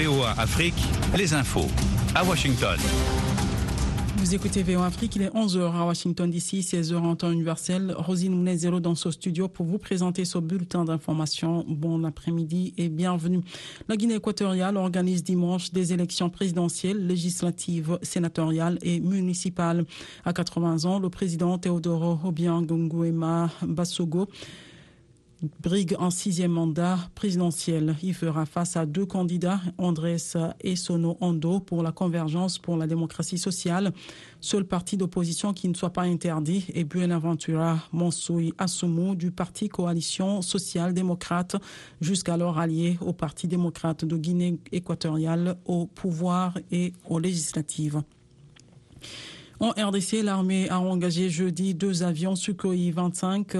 VOA Afrique, les infos. À Washington. Vous écoutez VOA Afrique, il est 11h à Washington DC, 16h en temps universel. Rosine Mounezero dans ce studio pour vous présenter ce bulletin d'information. Bon après-midi et bienvenue. La Guinée équatoriale organise dimanche des élections présidentielles, législatives, sénatoriales et municipales. À 80 ans, le président Teodoro Obiang Nguema Bassogo brigue en sixième mandat présidentiel. Il fera face à deux candidats, Andrés Sono Ando pour la convergence pour la démocratie sociale, seul parti d'opposition qui ne soit pas interdit, et Buenaventura Monsoui Asumu du parti Coalition sociale-démocrate, jusqu'alors allié au Parti démocrate de Guinée équatoriale au pouvoir et aux législatives. En RDC, l'armée a engagé jeudi deux avions Sukhoi 25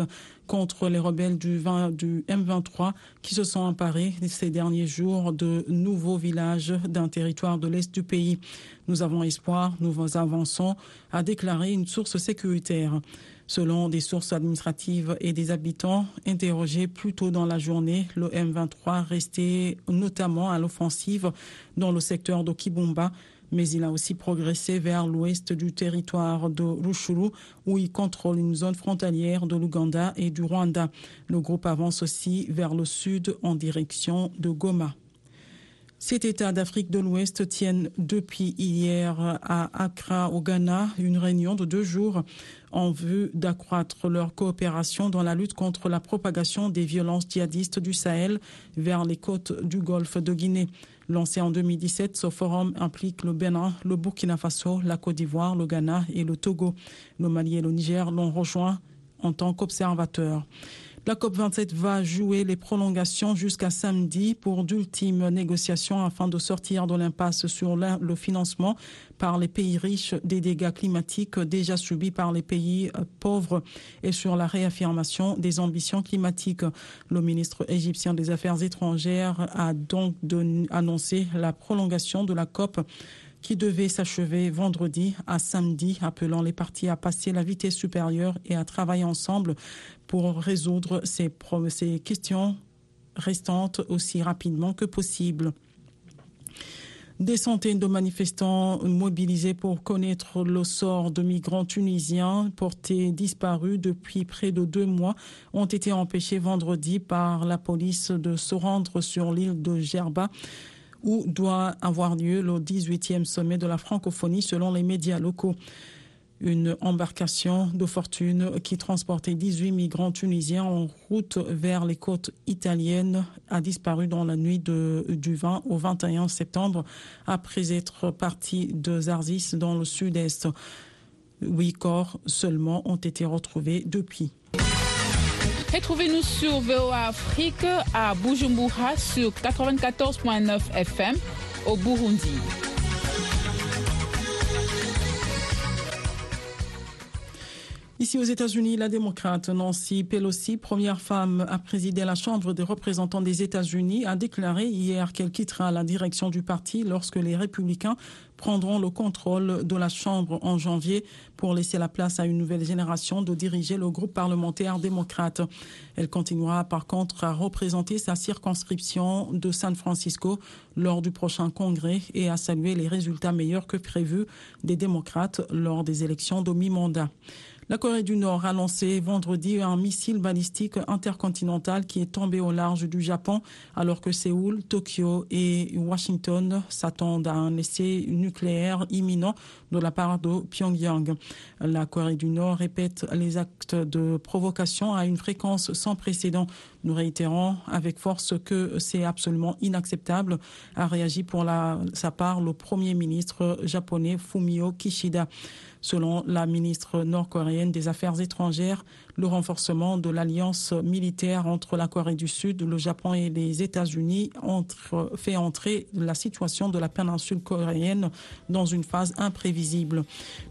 contre les rebelles du, du M23 qui se sont emparés ces derniers jours de nouveaux villages d'un territoire de l'Est du pays. Nous avons espoir, nous avançons, a déclaré une source sécuritaire. Selon des sources administratives et des habitants interrogés plus tôt dans la journée, le M23 restait notamment à l'offensive dans le secteur d'Okibumba mais il a aussi progressé vers l'ouest du territoire de Rushuru, où il contrôle une zone frontalière de l'Ouganda et du Rwanda. Le groupe avance aussi vers le sud en direction de Goma. Cet État d'Afrique de l'Ouest tiennent depuis hier à Accra, au Ghana, une réunion de deux jours en vue d'accroître leur coopération dans la lutte contre la propagation des violences djihadistes du Sahel vers les côtes du golfe de Guinée. Lancé en 2017, ce forum implique le Bénin, le Burkina Faso, la Côte d'Ivoire, le Ghana et le Togo. Le Mali et le Niger l'ont rejoint en tant qu'observateurs. La COP27 va jouer les prolongations jusqu'à samedi pour d'ultimes négociations afin de sortir de l'impasse sur le financement par les pays riches des dégâts climatiques déjà subis par les pays euh, pauvres et sur la réaffirmation des ambitions climatiques. Le ministre égyptien des Affaires étrangères a donc annoncé la prolongation de la COP qui devait s'achever vendredi à samedi, appelant les partis à passer la vitesse supérieure et à travailler ensemble pour résoudre ces, questions restantes aussi rapidement que possible. Des centaines de manifestants mobilisés pour connaître le sort de migrants tunisiens portés disparus depuis près de deux mois ont été empêchés vendredi par la police de se rendre sur l'île de Gerba où doit avoir lieu le 18e sommet de la francophonie selon les médias locaux. Une embarcation de fortune qui transportait 18 migrants tunisiens en route vers les côtes italiennes a disparu dans la nuit du 20 au 21 septembre après être parti de Zarzis dans le sud-est. Huit corps seulement ont été retrouvés depuis. Retrouvez-nous sur VOA Afrique à Bujumbura sur 94.9 FM au Burundi. Ici aux États-Unis, la démocrate Nancy Pelosi, première femme à présider la Chambre des représentants des États-Unis, a déclaré hier qu'elle quittera la direction du parti lorsque les républicains prendront le contrôle de la Chambre en janvier pour laisser la place à une nouvelle génération de diriger le groupe parlementaire démocrate. Elle continuera par contre à représenter sa circonscription de San Francisco lors du prochain congrès et à saluer les résultats meilleurs que prévus des démocrates lors des élections de mi-mandat. La Corée du Nord a lancé vendredi un missile balistique intercontinental qui est tombé au large du Japon alors que Séoul, Tokyo et Washington s'attendent à un essai nucléaire imminent de la part de Pyongyang. La Corée du Nord répète les actes de provocation à une fréquence sans précédent. Nous réitérons avec force que c'est absolument inacceptable, a réagi pour sa part le Premier ministre japonais Fumio Kishida. Selon la ministre nord-coréenne des Affaires étrangères, le renforcement de l'alliance militaire entre la Corée du Sud, le Japon et les États-Unis fait entrer la situation de la péninsule coréenne dans une phase imprévisible.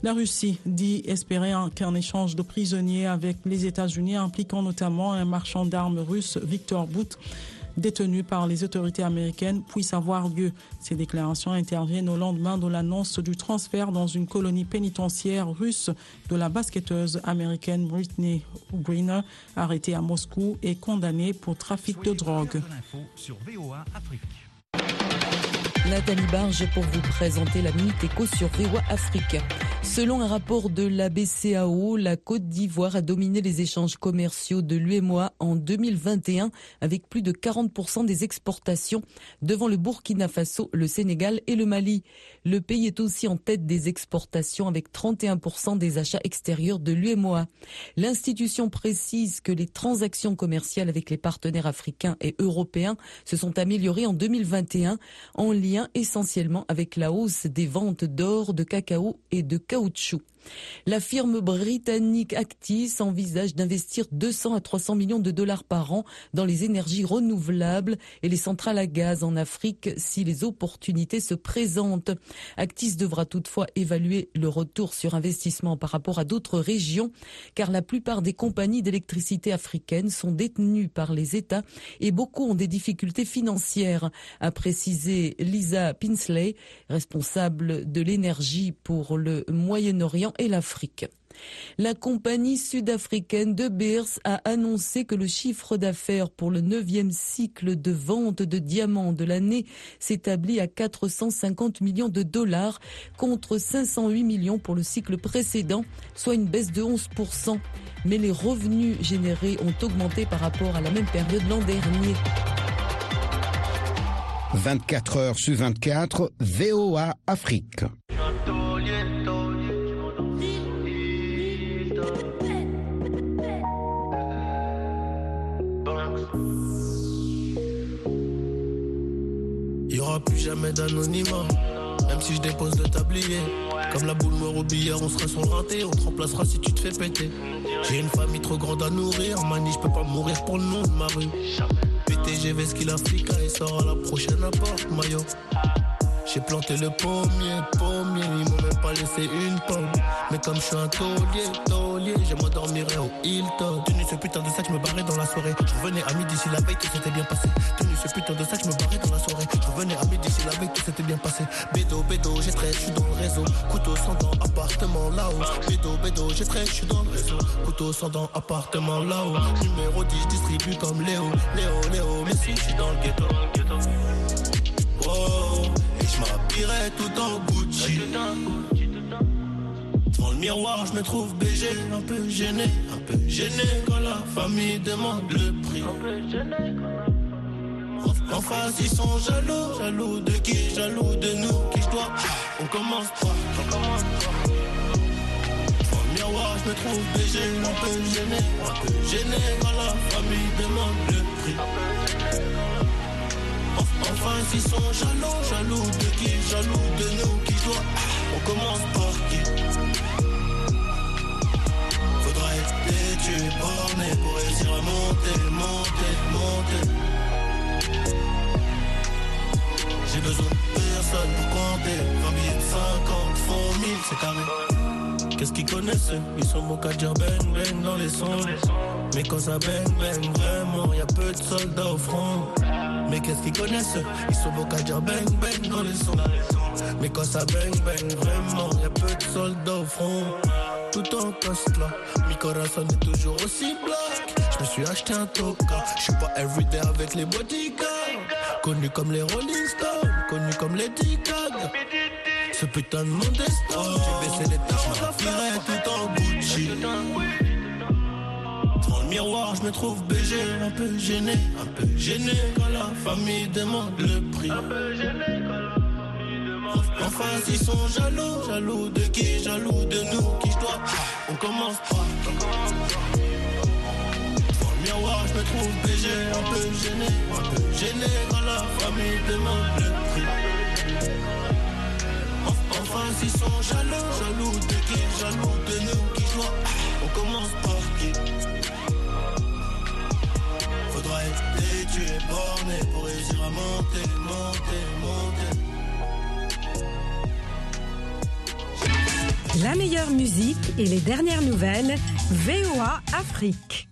La Russie dit espérer qu'un échange de prisonniers avec les États-Unis impliquant notamment un marchand d'armes russe, Victor Bout, détenus par les autorités américaines puissent avoir lieu. Ces déclarations interviennent au lendemain de l'annonce du transfert dans une colonie pénitentiaire russe de la basketteuse américaine Britney Greener, arrêtée à Moscou et condamnée pour trafic de drogue. Nathalie Barge pour vous présenter la Minute Éco sur VOA Afrique. Selon un rapport de la BCAO, la Côte d'Ivoire a dominé les échanges commerciaux de l'UMOA en 2021 avec plus de 40% des exportations devant le Burkina Faso, le Sénégal et le Mali. Le pays est aussi en tête des exportations avec 31% des achats extérieurs de l'UMOA. L'institution précise que les transactions commerciales avec les partenaires africains et européens se sont améliorées en 2021 en lien essentiellement avec la hausse des ventes d'or, de cacao et de 我吃。La firme britannique Actis envisage d'investir 200 à 300 millions de dollars par an dans les énergies renouvelables et les centrales à gaz en Afrique si les opportunités se présentent. Actis devra toutefois évaluer le retour sur investissement par rapport à d'autres régions car la plupart des compagnies d'électricité africaines sont détenues par les États et beaucoup ont des difficultés financières, a précisé Lisa Pinsley, responsable de l'énergie pour le Moyen-Orient et l'Afrique. La compagnie sud-africaine de Beers a annoncé que le chiffre d'affaires pour le neuvième cycle de vente de diamants de l'année s'établit à 450 millions de dollars contre 508 millions pour le cycle précédent, soit une baisse de 11%. Mais les revenus générés ont augmenté par rapport à la même période l'an dernier. 24 heures sur 24, VOA Afrique. Plus jamais d'anonymat, même si je dépose le tablier. Comme la boule noire au billard, on sera son raté, on te remplacera si tu te fais péter. J'ai une famille trop grande à nourrir, mani, je peux pas mourir pour le nom de ma rue. PTGV, ce qu'il a et sort à la prochaine apporte, maillot. J'ai planté le pommier, pommier, ils m'ont pas laissé une pomme. Mais comme je suis un taulier, taulier, je m'endormirai au Hilton. Tenu ce putain de sac, je me barrais dans la soirée. Je revenais à midi si la veille tout s'était bien passé. Tenu ce putain de sac, je me barrais dans la soirée. Je revenais à midi si la veille tout s'était bien passé. Bédo, bédo, j'ai je suis dans le réseau. Couteau sans dents, appartement là-haut. Bédo, bédo, j'ai je suis dans le réseau. Couteau sans dents, appartement là-haut. Numéro 10, je distribue comme Léo. Léo, Léo, mais si je suis dans le ghetto. Oh, et je m'habillerai tout en Gucci. Devant le miroir, je me trouve BG, un peu gêné, un peu gêné quand la famille demande le prix. En- En face, ils sont jaloux, jaloux de qui, jaloux de nous, qui je dois. On commence pas, on commence pas. Devant le miroir, je me trouve BG, un peu gêné, un peu gêné quand la famille demande le prix. En- Enfin, ils sont jaloux, jaloux de qui, jaloux de nous, qui doit. On commence par qui? Qu'est-ce qu'ils connaissent Ils sont bons qu'à dire bang bang dans les sons. Mais quand ça bang bang vraiment, y a peu de soldats au front. Mais qu'est-ce qu'ils connaissent Ils sont bons qu'à dire bang bang dans les sons. Mais quand ça bang bang vraiment, y a peu de soldats au front. Tout en poste là, mi corazon est toujours aussi black. Je me suis acheté un toka, je suis pas everyday avec les bodyguards. Connu comme les Rolling Stones, connu comme les Gaga. Ce putain de monde est. J'ai baissé les tâches, je m'habillerai tout en Gucci. Devant le miroir, je me trouve BG, un peu gêné, un peu gêné quand la famille demande le prix. En face, ils sont jaloux, jaloux de qui, jaloux de nous, qui je dois. On commence pas. Devant le miroir, je me trouve BG, un peu gêné, un peu gêné quand la famille demande Ils sont jaloux, jaloux de qui, jaloux de nous, qui dois. On commence par qui? Faudra être têtu et borné pour réussir à monter, monter, monter. La meilleure musique et les dernières nouvelles, VOA Afrique.